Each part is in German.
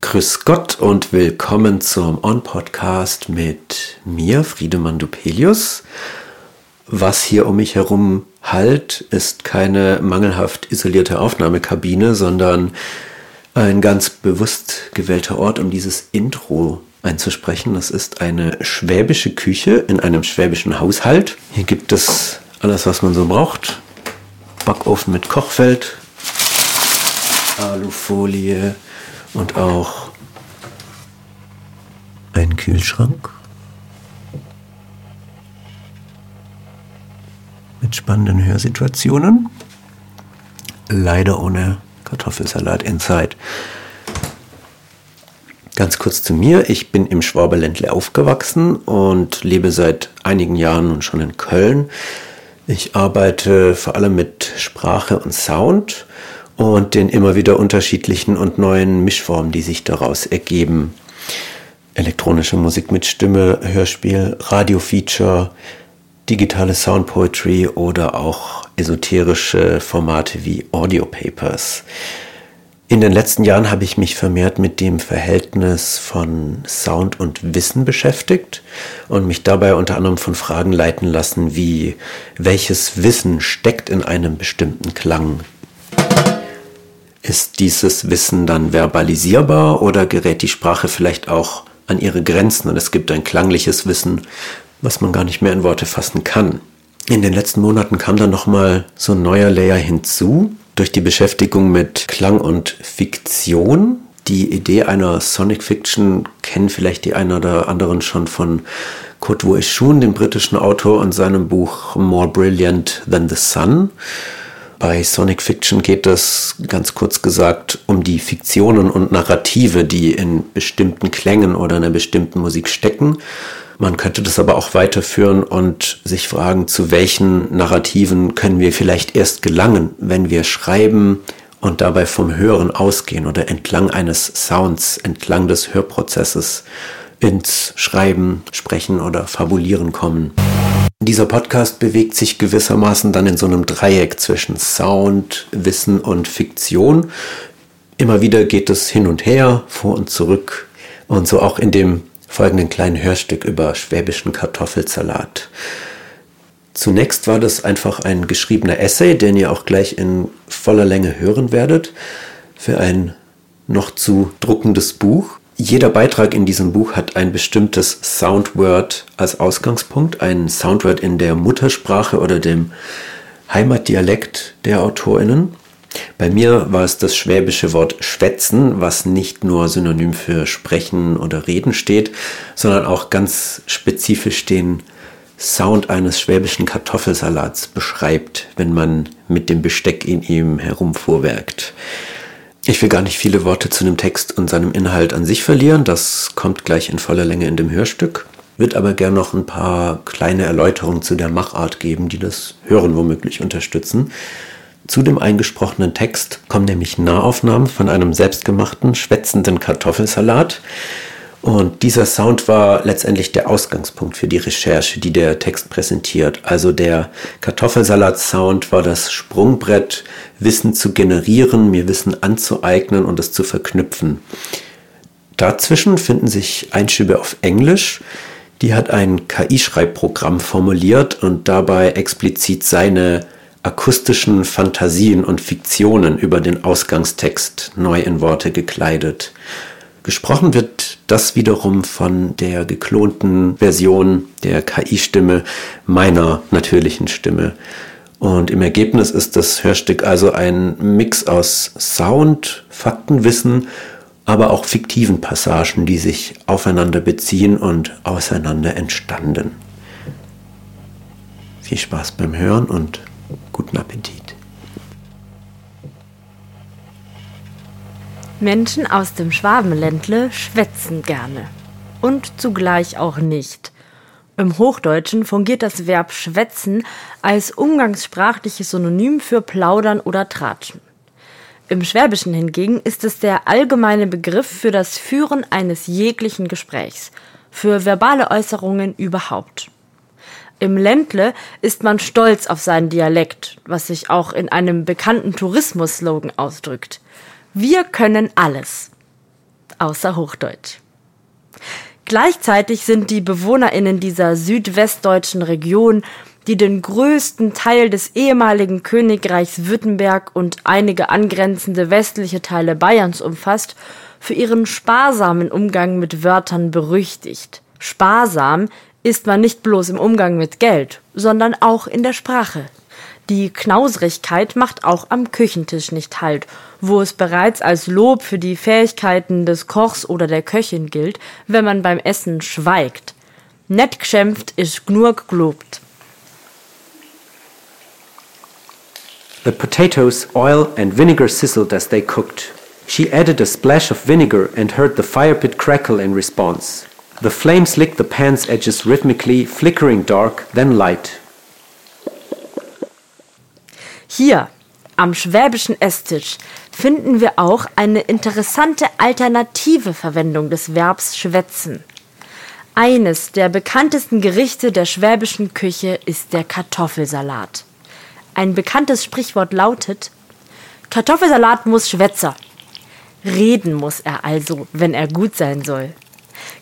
Grüß Gott und willkommen zum On-Podcast mit mir, Friedemann Dupelius. Was hier um mich herum halt, ist keine mangelhaft isolierte Aufnahmekabine, sondern ein ganz bewusst gewählter Ort, um dieses Intro einzusprechen. Das ist eine schwäbische Küche in einem schwäbischen Haushalt. Hier gibt es alles, was man so braucht. Backofen mit Kochfeld, Alufolie und auch ein Kühlschrank mit spannenden Hörsituationen. Leider ohne Kartoffelsalat inside. Ganz kurz zu mir. Ich bin im Schwaberländle aufgewachsen und lebe seit einigen Jahren nun schon in Köln. Ich arbeite vor allem mit Sprache und Sound und den immer wieder unterschiedlichen und neuen Mischformen, die sich daraus ergeben. Elektronische Musik mit Stimme, Hörspiel, Radiofeature, digitale Sound Poetry oder auch esoterische Formate wie Audio Papers. In den letzten Jahren habe ich mich vermehrt mit dem Verhältnis von Sound und Wissen beschäftigt und mich dabei unter anderem von Fragen leiten lassen wie, welches Wissen steckt in einem bestimmten Klang? Ist dieses Wissen dann verbalisierbar oder gerät die Sprache vielleicht auch an ihre Grenzen und es gibt ein klangliches Wissen, was man gar nicht mehr in Worte fassen kann? In den letzten Monaten kam dann nochmal so ein neuer Layer hinzu, durch die Beschäftigung mit Klang und Fiktion. Die Idee einer Sonic Fiction kennen vielleicht die einen oder anderen schon von Kurt Woeshun, dem britischen Autor, und seinem Buch More Brilliant Than the Sun. Bei Sonic Fiction geht es ganz kurz gesagt um die Fiktionen und Narrative, die in bestimmten Klängen oder in einer bestimmten Musik stecken man könnte das aber auch weiterführen und sich fragen, zu welchen Narrativen können wir vielleicht erst gelangen, wenn wir schreiben und dabei vom Hören ausgehen oder entlang eines Sounds, entlang des Hörprozesses ins Schreiben, Sprechen oder Fabulieren kommen. Dieser Podcast bewegt sich gewissermaßen dann in so einem Dreieck zwischen Sound, Wissen und Fiktion. Immer wieder geht es hin und her, vor und zurück. Und so auch in dem folgenden kleinen Hörstück über schwäbischen Kartoffelsalat. Zunächst war das einfach ein geschriebener Essay, den ihr auch gleich in voller Länge hören werdet, für ein noch zu druckendes Buch. Jeder Beitrag in diesem Buch hat ein bestimmtes Soundword als Ausgangspunkt, ein Soundword in der Muttersprache oder dem Heimatdialekt der Autorinnen. Bei mir war es das schwäbische Wort schwätzen, was nicht nur synonym für sprechen oder reden steht, sondern auch ganz spezifisch den Sound eines schwäbischen Kartoffelsalats beschreibt, wenn man mit dem Besteck in ihm herumfuhrwerkt. Ich will gar nicht viele Worte zu dem Text und seinem Inhalt an sich verlieren, das kommt gleich in voller Länge in dem Hörstück, wird aber gern noch ein paar kleine Erläuterungen zu der Machart geben, die das Hören womöglich unterstützen. Zu dem eingesprochenen Text kommen nämlich Nahaufnahmen von einem selbstgemachten, schwätzenden Kartoffelsalat. Und dieser Sound war letztendlich der Ausgangspunkt für die Recherche, die der Text präsentiert. Also der Kartoffelsalat-Sound war das Sprungbrett, Wissen zu generieren, mir Wissen anzueignen und es zu verknüpfen. Dazwischen finden sich Einschübe auf Englisch. Die hat ein KI-Schreibprogramm formuliert und dabei explizit seine akustischen Fantasien und Fiktionen über den Ausgangstext neu in Worte gekleidet. Gesprochen wird das wiederum von der geklonten Version der KI-Stimme meiner natürlichen Stimme. Und im Ergebnis ist das Hörstück also ein Mix aus Sound, Faktenwissen, aber auch fiktiven Passagen, die sich aufeinander beziehen und auseinander entstanden. Viel Spaß beim Hören und Guten Appetit. Menschen aus dem Schwabenländle schwätzen gerne. Und zugleich auch nicht. Im Hochdeutschen fungiert das Verb schwätzen als umgangssprachliches Synonym für plaudern oder tratschen. Im Schwäbischen hingegen ist es der allgemeine Begriff für das Führen eines jeglichen Gesprächs, für verbale Äußerungen überhaupt. Im Ländle ist man stolz auf seinen Dialekt, was sich auch in einem bekannten Tourismus-Slogan ausdrückt. Wir können alles. Außer Hochdeutsch. Gleichzeitig sind die BewohnerInnen dieser südwestdeutschen Region, die den größten Teil des ehemaligen Königreichs Württemberg und einige angrenzende westliche Teile Bayerns umfasst, für ihren sparsamen Umgang mit Wörtern berüchtigt. Sparsam ist man nicht bloß im Umgang mit Geld, sondern auch in der Sprache. Die Knausrigkeit macht auch am Küchentisch nicht Halt, wo es bereits als Lob für die Fähigkeiten des Kochs oder der Köchin gilt, wenn man beim Essen schweigt. Nett geschämpft ist gnurg gelobt. The potatoes, oil and vinegar sizzled as they cooked. She added a splash of vinegar and heard the fire pit crackle in response. The flames licked the pan's edges rhythmically, flickering dark, then light. Hier am schwäbischen Esstisch finden wir auch eine interessante alternative Verwendung des Verbs schwätzen. Eines der bekanntesten Gerichte der schwäbischen Küche ist der Kartoffelsalat. Ein bekanntes Sprichwort lautet Kartoffelsalat muss Schwätzer. Reden muss er also, wenn er gut sein soll.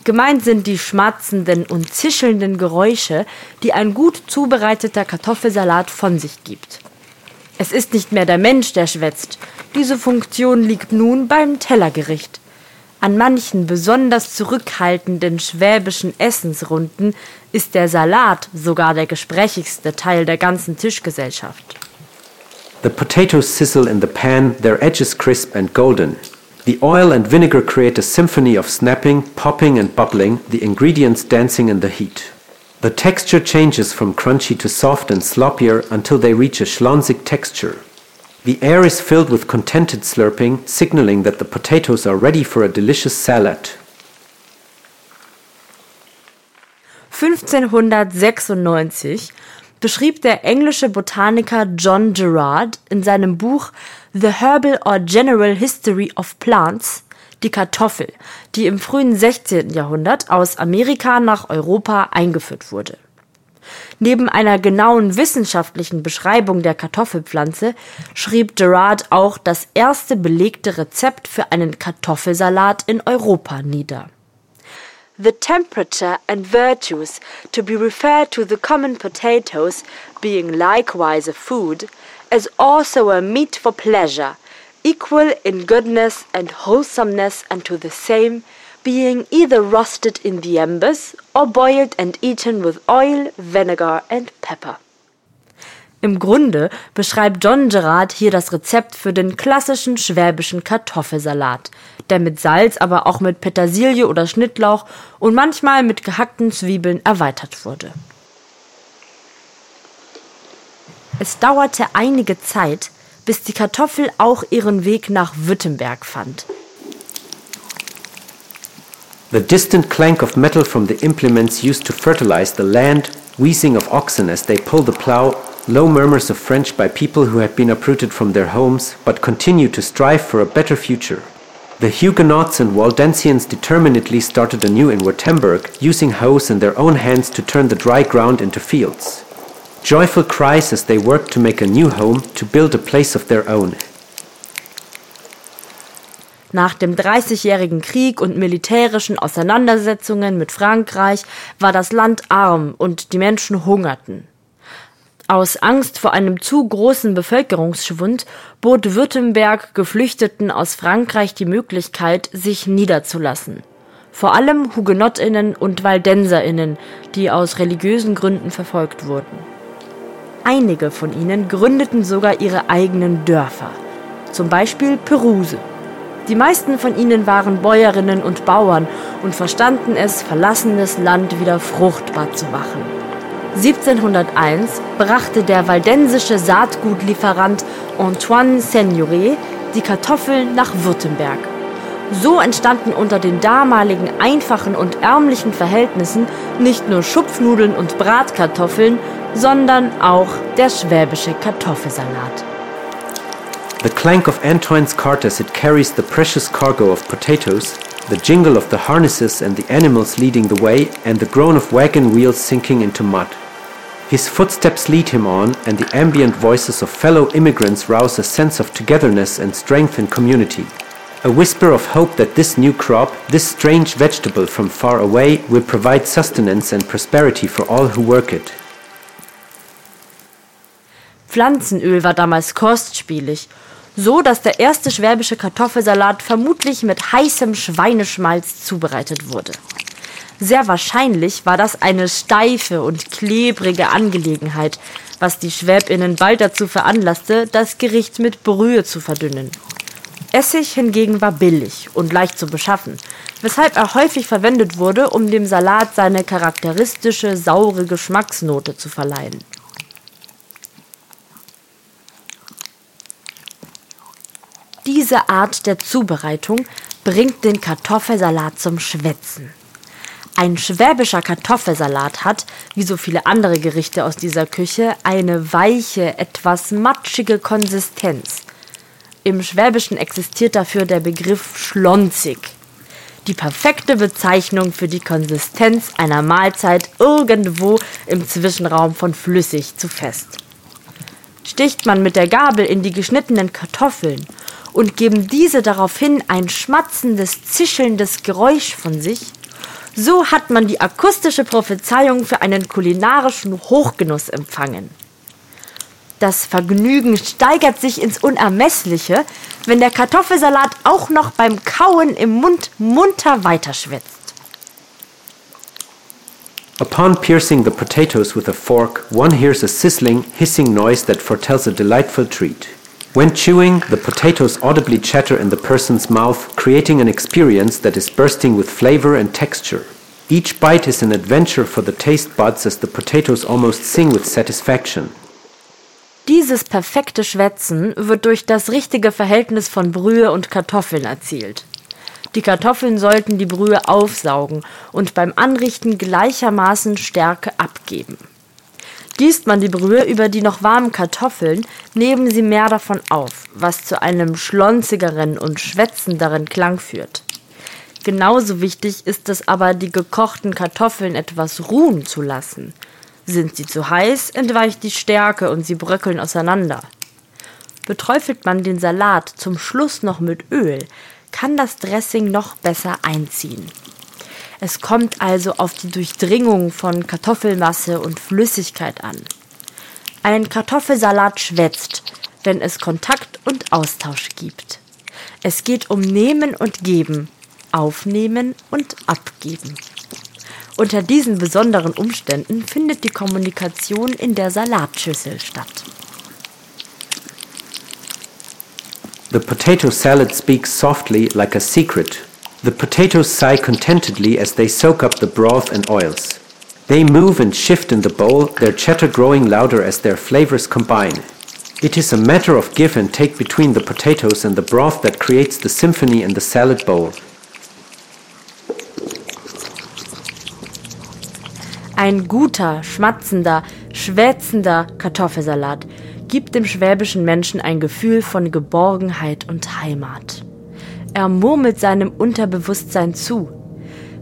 Gemeint sind die schmatzenden und zischelnden Geräusche, die ein gut zubereiteter Kartoffelsalat von sich gibt. Es ist nicht mehr der Mensch, der schwätzt. Diese Funktion liegt nun beim Tellergericht. An manchen besonders zurückhaltenden schwäbischen Essensrunden ist der Salat sogar der gesprächigste Teil der ganzen Tischgesellschaft. The potatoes sizzle in the pan, their edges crisp and golden. The oil and vinegar create a symphony of snapping, popping, and bubbling, the ingredients dancing in the heat. The texture changes from crunchy to soft and sloppier until they reach a schlonzig texture. The air is filled with contented slurping, signaling that the potatoes are ready for a delicious salad. 1596 beschrieb der englische Botaniker John Gerard in seinem Buch The Herbal or General History of Plants die Kartoffel, die im frühen 16. Jahrhundert aus Amerika nach Europa eingeführt wurde. Neben einer genauen wissenschaftlichen Beschreibung der Kartoffelpflanze schrieb Gerard auch das erste belegte Rezept für einen Kartoffelsalat in Europa nieder. The temperature and virtues to be referred to the common potatoes being likewise a food, as also a meat for pleasure, equal in goodness and wholesomeness unto the same, being either roasted in the embers or boiled and eaten with oil, vinegar and pepper. Im Grunde beschreibt John Gerard hier das Rezept für den klassischen schwäbischen Kartoffelsalat, der mit Salz, aber auch mit Petersilie oder Schnittlauch und manchmal mit gehackten Zwiebeln erweitert wurde. Es dauerte einige Zeit, bis die Kartoffel auch ihren Weg nach Württemberg fand. The distant clank of metal from the implements used to fertilize the land, wheezing of oxen as they pull the plow, low murmurs of French by people who had been uprooted from their homes but continued to strive for a better future. The Huguenots and Waldensians determinedly started anew in Württemberg, using hoes in their own hands to turn the dry ground into fields. Joyful cries as they worked to make a new home, to build a place of their own. Nach dem Dreißigjährigen Krieg und militärischen Auseinandersetzungen mit Frankreich war das Land arm und die Menschen hungerten. Aus Angst vor einem zu großen Bevölkerungsschwund bot Württemberg Geflüchteten aus Frankreich die Möglichkeit, sich niederzulassen. Vor allem Hugenottinnen und Waldenserinnen, die aus religiösen Gründen verfolgt wurden. Einige von ihnen gründeten sogar ihre eigenen Dörfer, zum Beispiel Peruse. Die meisten von ihnen waren Bäuerinnen und Bauern und verstanden es, verlassenes Land wieder fruchtbar zu machen. 1701 brachte der waldensische Saatgutlieferant Antoine Seigneuret die Kartoffeln nach Württemberg. So entstanden unter den damaligen einfachen und ärmlichen Verhältnissen nicht nur Schupfnudeln und Bratkartoffeln, sondern auch der schwäbische Kartoffelsalat. The clank of Antoine's cart as it carries the precious cargo of potatoes, the jingle of the harnesses and the animals leading the way, and the groan of wagon wheels sinking into mud. His footsteps lead him on, and the ambient voices of fellow immigrants rouse a sense of togetherness and strength in community. A whisper of hope that this new crop, this strange vegetable from far away, will provide sustenance and prosperity for all who work it. Pflanzenöl war damals kostspielig, so dass der erste schwäbische Kartoffelsalat vermutlich mit heißem Schweineschmalz zubereitet wurde. Sehr wahrscheinlich war das eine steife und klebrige Angelegenheit, was die Schwäbinnen bald dazu veranlasste, das Gericht mit Brühe zu verdünnen. Essig hingegen war billig und leicht zu beschaffen, weshalb er häufig verwendet wurde, um dem Salat seine charakteristische saure Geschmacksnote zu verleihen. Diese Art der Zubereitung bringt den Kartoffelsalat zum Schwätzen. Ein schwäbischer Kartoffelsalat hat, wie so viele andere Gerichte aus dieser Küche, eine weiche, etwas matschige Konsistenz. Im Schwäbischen existiert dafür der Begriff schlonzig. Die perfekte Bezeichnung für die Konsistenz einer Mahlzeit irgendwo im Zwischenraum von flüssig zu fest. Sticht man mit der Gabel in die geschnittenen Kartoffeln und geben diese daraufhin ein schmatzendes, zischelndes Geräusch von sich, so hat man die akustische Prophezeiung für einen kulinarischen Hochgenuss empfangen. Das Vergnügen steigert sich ins Unermessliche, wenn der Kartoffelsalat auch noch beim Kauen im Mund munter weiterschwitzt. Upon piercing the potatoes with a fork, one hears a sizzling, hissing noise that foretells a delightful treat. When chewing, the potatoes audibly chatter in the person's mouth, creating an experience that is bursting with flavor and texture. Each bite is an adventure for the taste buds as the potatoes almost sing with satisfaction. Dieses perfekte Schwätzen wird durch das richtige Verhältnis von Brühe und Kartoffeln erzielt. Die Kartoffeln sollten die Brühe aufsaugen und beim Anrichten gleichermaßen Stärke abgeben. Gießt man die Brühe über die noch warmen Kartoffeln, nehmen sie mehr davon auf, was zu einem schlonzigeren und schwätzenderen Klang führt. Genauso wichtig ist es aber, die gekochten Kartoffeln etwas ruhen zu lassen. Sind sie zu heiß, entweicht die Stärke und sie bröckeln auseinander. Beträufelt man den Salat zum Schluss noch mit Öl, kann das Dressing noch besser einziehen. Es kommt also auf die Durchdringung von Kartoffelmasse und Flüssigkeit an. Ein Kartoffelsalat schwätzt, wenn es Kontakt und Austausch gibt. Es geht um Nehmen und Geben, Aufnehmen und Abgeben. Unter diesen besonderen Umständen findet die Kommunikation in der Salatschüssel statt. The potato salad speaks softly like a secret The potatoes sigh contentedly as they soak up the broth and oils. They move and shift in the bowl, their chatter growing louder as their flavors combine. It is a matter of give and take between the potatoes and the broth that creates the symphony in the salad bowl. Ein guter, schmatzender, schwätzender Kartoffelsalat gibt dem schwäbischen Menschen ein Gefühl von Geborgenheit und Heimat. Er murmelt seinem Unterbewusstsein zu.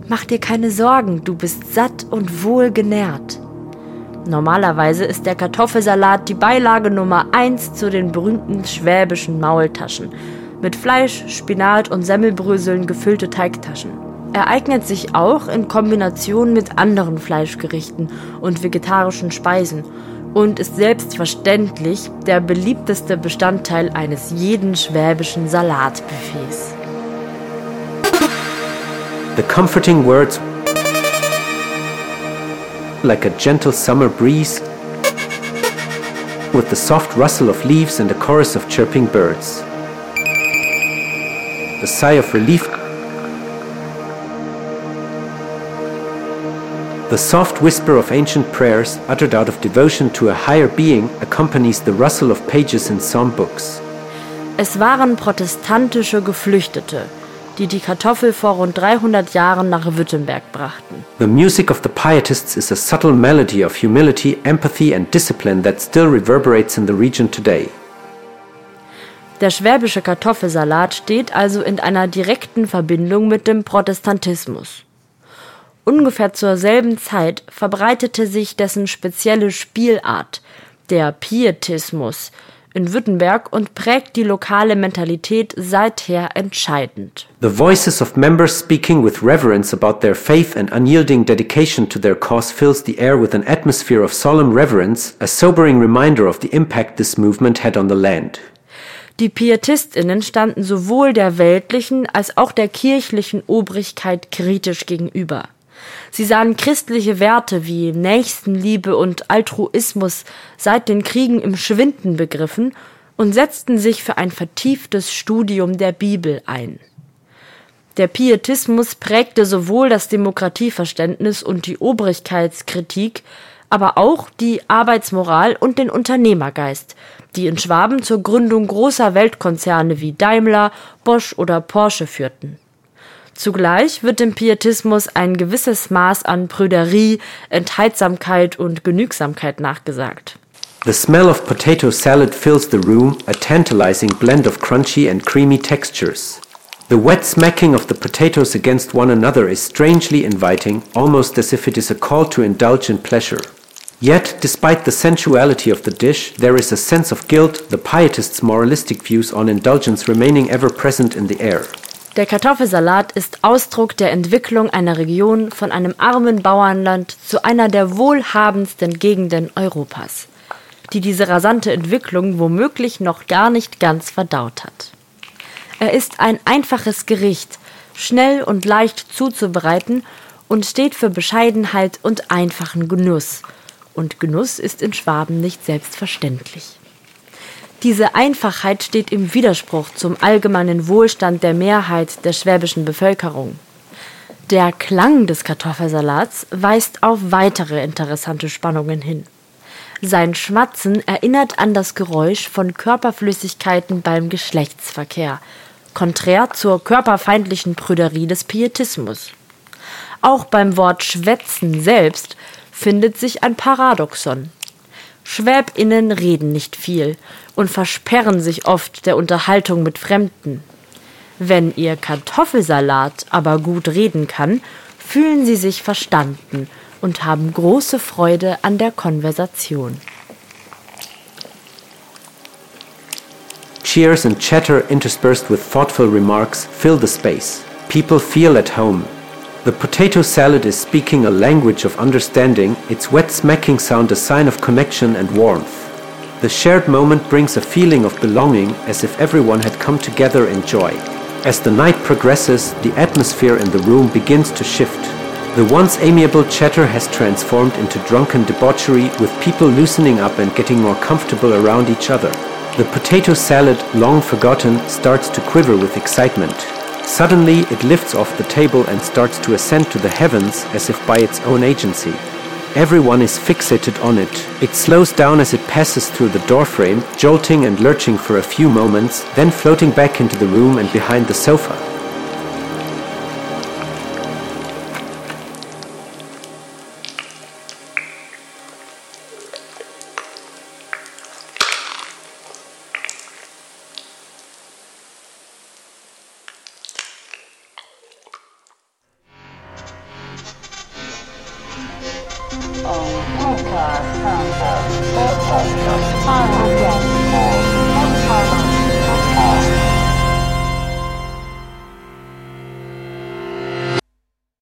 Mach dir keine Sorgen, du bist satt und wohl genährt. Normalerweise ist der Kartoffelsalat die Beilage Nummer 1 zu den berühmten schwäbischen Maultaschen. Mit Fleisch, Spinat und Semmelbröseln gefüllte Teigtaschen. Er eignet sich auch in Kombination mit anderen Fleischgerichten und vegetarischen Speisen und ist selbstverständlich der beliebteste Bestandteil eines jeden schwäbischen Salatbuffets. The comforting words, like a gentle summer breeze, with the soft rustle of leaves and a chorus of chirping birds. The sigh of relief, the soft whisper of ancient prayers uttered out of devotion to a higher being accompanies the rustle of pages in psalm books. Es waren protestantische Geflüchtete, die die Kartoffel vor rund 300 Jahren nach Württemberg brachten. The music of the Pietists is a subtle melody of humility, empathy and discipline that still reverberates in the region today. Der schwäbische Kartoffelsalat steht also in einer direkten Verbindung mit dem Protestantismus. Ungefähr zur selben Zeit verbreitete sich dessen spezielle Spielart, der Pietismus, in Württemberg und prägt die lokale Mentalität seither entscheidend. The voices of members speaking with reverence about their faith and unyielding dedication to their cause fills the air with an atmosphere of solemn reverence, a sobering reminder of the impact this movement had on the land. Die Pietistinnen standen sowohl der weltlichen als auch der kirchlichen Obrigkeit kritisch gegenüber. Sie sahen christliche Werte wie Nächstenliebe und Altruismus seit den Kriegen im Schwinden begriffen und setzten sich für ein vertieftes Studium der Bibel ein. Der Pietismus prägte sowohl das Demokratieverständnis und die Obrigkeitskritik, aber auch die Arbeitsmoral und den Unternehmergeist, die in Schwaben zur Gründung großer Weltkonzerne wie Daimler, Bosch oder Porsche führten. Zugleich wird dem Pietismus ein gewisses Maß an Prüderie, Entheidsamkeit und Genügsamkeit nachgesagt. The smell of potato salad fills the room, a tantalizing blend of crunchy and creamy textures. The wet smacking of the potatoes against one another is strangely inviting, almost as if it is a call to indulge in pleasure. Yet, despite the sensuality of the dish, there is a sense of guilt, the pietists' moralistic views on indulgence remaining ever present in the air. Der Kartoffelsalat ist Ausdruck der Entwicklung einer Region von einem armen Bauernland zu einer der wohlhabendsten Gegenden Europas, die diese rasante Entwicklung womöglich noch gar nicht ganz verdaut hat. Er ist ein einfaches Gericht, schnell und leicht zuzubereiten und steht für Bescheidenheit und einfachen Genuss. Und Genuss ist in Schwaben nicht selbstverständlich. Diese Einfachheit steht im Widerspruch zum allgemeinen Wohlstand der Mehrheit der schwäbischen Bevölkerung. Der Klang des Kartoffelsalats weist auf weitere interessante Spannungen hin. Sein Schmatzen erinnert an das Geräusch von Körperflüssigkeiten beim Geschlechtsverkehr, konträr zur körperfeindlichen Prüderie des Pietismus. Auch beim Wort Schwätzen selbst findet sich ein Paradoxon. Schwäbinnen reden nicht viel und versperren sich oft der Unterhaltung mit Fremden. Wenn ihr Kartoffelsalat aber gut reden kann, fühlen sie sich verstanden und haben große Freude an der Konversation. Cheers and chatter interspersed with thoughtful remarks fill the space. People feel at home The potato salad is speaking a language of understanding, its wet smacking sound a sign of connection and warmth. The shared moment brings a feeling of belonging as if everyone had come together in joy. As the night progresses, the atmosphere in the room begins to shift. The once amiable chatter has transformed into drunken debauchery, with people loosening up and getting more comfortable around each other. The potato salad, long forgotten, starts to quiver with excitement. Suddenly, it lifts off the table and starts to ascend to the heavens as if by its own agency. Everyone is fixated on it. It slows down as it passes through the doorframe, jolting and lurching for a few moments, then floating back into the room and behind the sofa.